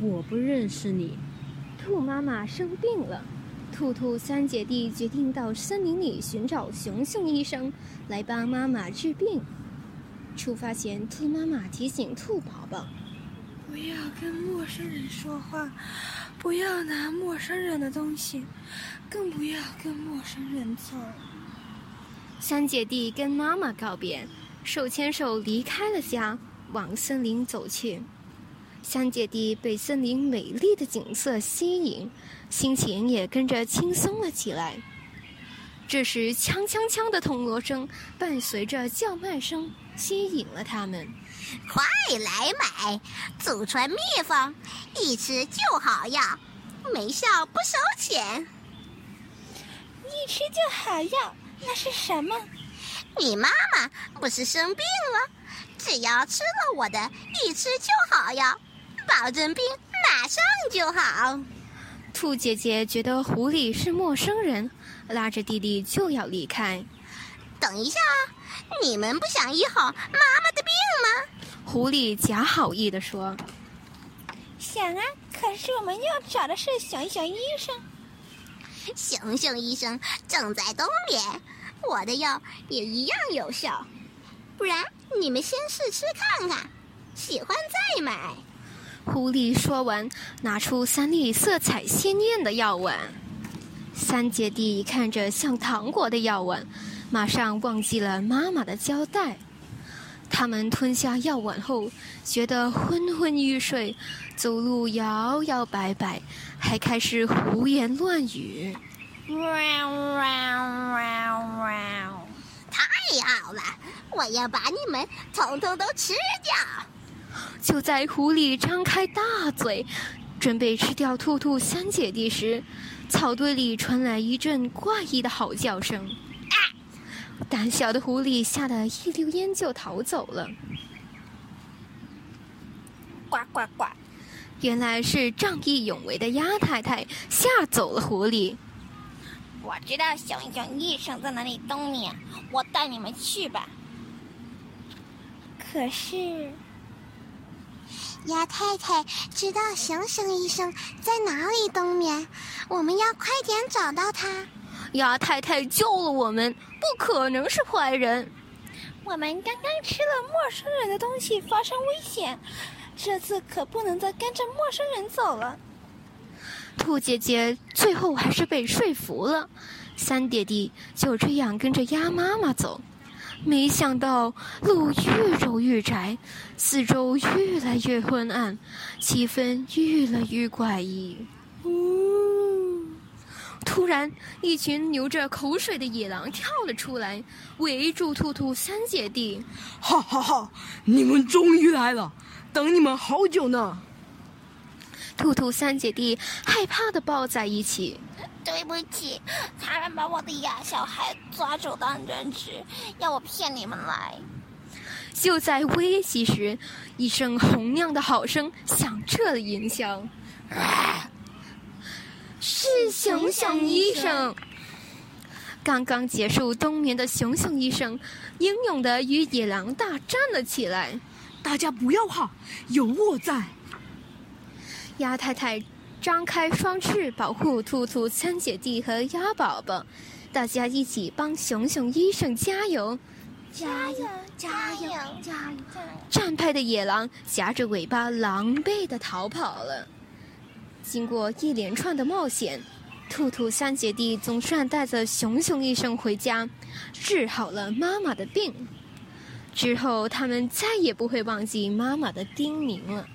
我不认识你。兔妈妈生病了，兔兔三姐弟决定到森林里寻找熊熊医生来帮妈妈治病。出发前，兔妈妈提醒兔宝宝：“不要跟陌生人说话，不要拿陌生人的东西，更不要跟陌生人走。”三姐弟跟妈妈告别，手牵手离开了家，往森林走去。三姐弟被森林美丽的景色吸引，心情也跟着轻松了起来。这时，锵锵锵的铜锣声伴随着叫卖声，吸引了他们。快来买祖传秘方，一吃就好药，没效不收钱。一吃就好药。那是什么？你妈妈不是生病了？只要吃了我的，一吃就好药，保证病马上就好。兔姐姐觉得狐狸是陌生人，拉着弟弟就要离开。等一下，你们不想医好妈妈的病吗？狐狸假好意的说：“想啊，可是我们要找的是熊熊医生。”熊熊医生正在东边，我的药也一样有效。不然你们先试吃看看，喜欢再买。狐狸说完，拿出三粒色彩鲜艳的药丸。三姐弟看着像糖果的药丸，马上忘记了妈妈的交代。他们吞下药丸后，觉得昏昏欲睡，走路摇摇摆摆，还开始胡言乱语。太好了！我要把你们统统都吃掉。就在狐狸张开大嘴，准备吃掉兔兔三姐弟时，草堆里传来一阵怪异的嚎叫声。胆小的狐狸吓得一溜烟就逃走了。呱呱呱！原来是仗义勇为的鸭太太吓走了狐狸。我知道熊熊医生在哪里冬眠，我带你们去吧。可是，鸭太太知道熊熊医生在哪里冬眠，我们要快点找到他。鸭太太救了我们，不可能是坏人。我们刚刚吃了陌生人的东西，发生危险，这次可不能再跟着陌生人走了。兔姐姐最后还是被说服了，三姐弟就这样跟着鸭妈妈走。没想到路越走越窄，四周越来越昏暗，气氛越来越怪异。突然，一群流着口水的野狼跳了出来，围住兔兔三姐弟。哈哈哈！你们终于来了，等你们好久呢。兔兔三姐弟害怕的抱在一起。对不起，他们把我的哑小孩抓走当人质，要我骗你们来。就在危急时，一声洪亮的好声响彻了云霄。是熊熊医生。刚刚结束冬眠的熊熊医生，英勇的与野狼大战了起来。大家不要怕，有我在。鸭太太张开双翅保护兔兔三姐弟和鸭宝宝，大家一起帮熊熊医生加油！加油！加油！加油！战败的野狼夹着尾巴狼狈地逃跑了。经过一连串的冒险，兔兔三姐弟总算带着熊熊医生回家，治好了妈妈的病。之后，他们再也不会忘记妈妈的叮咛了。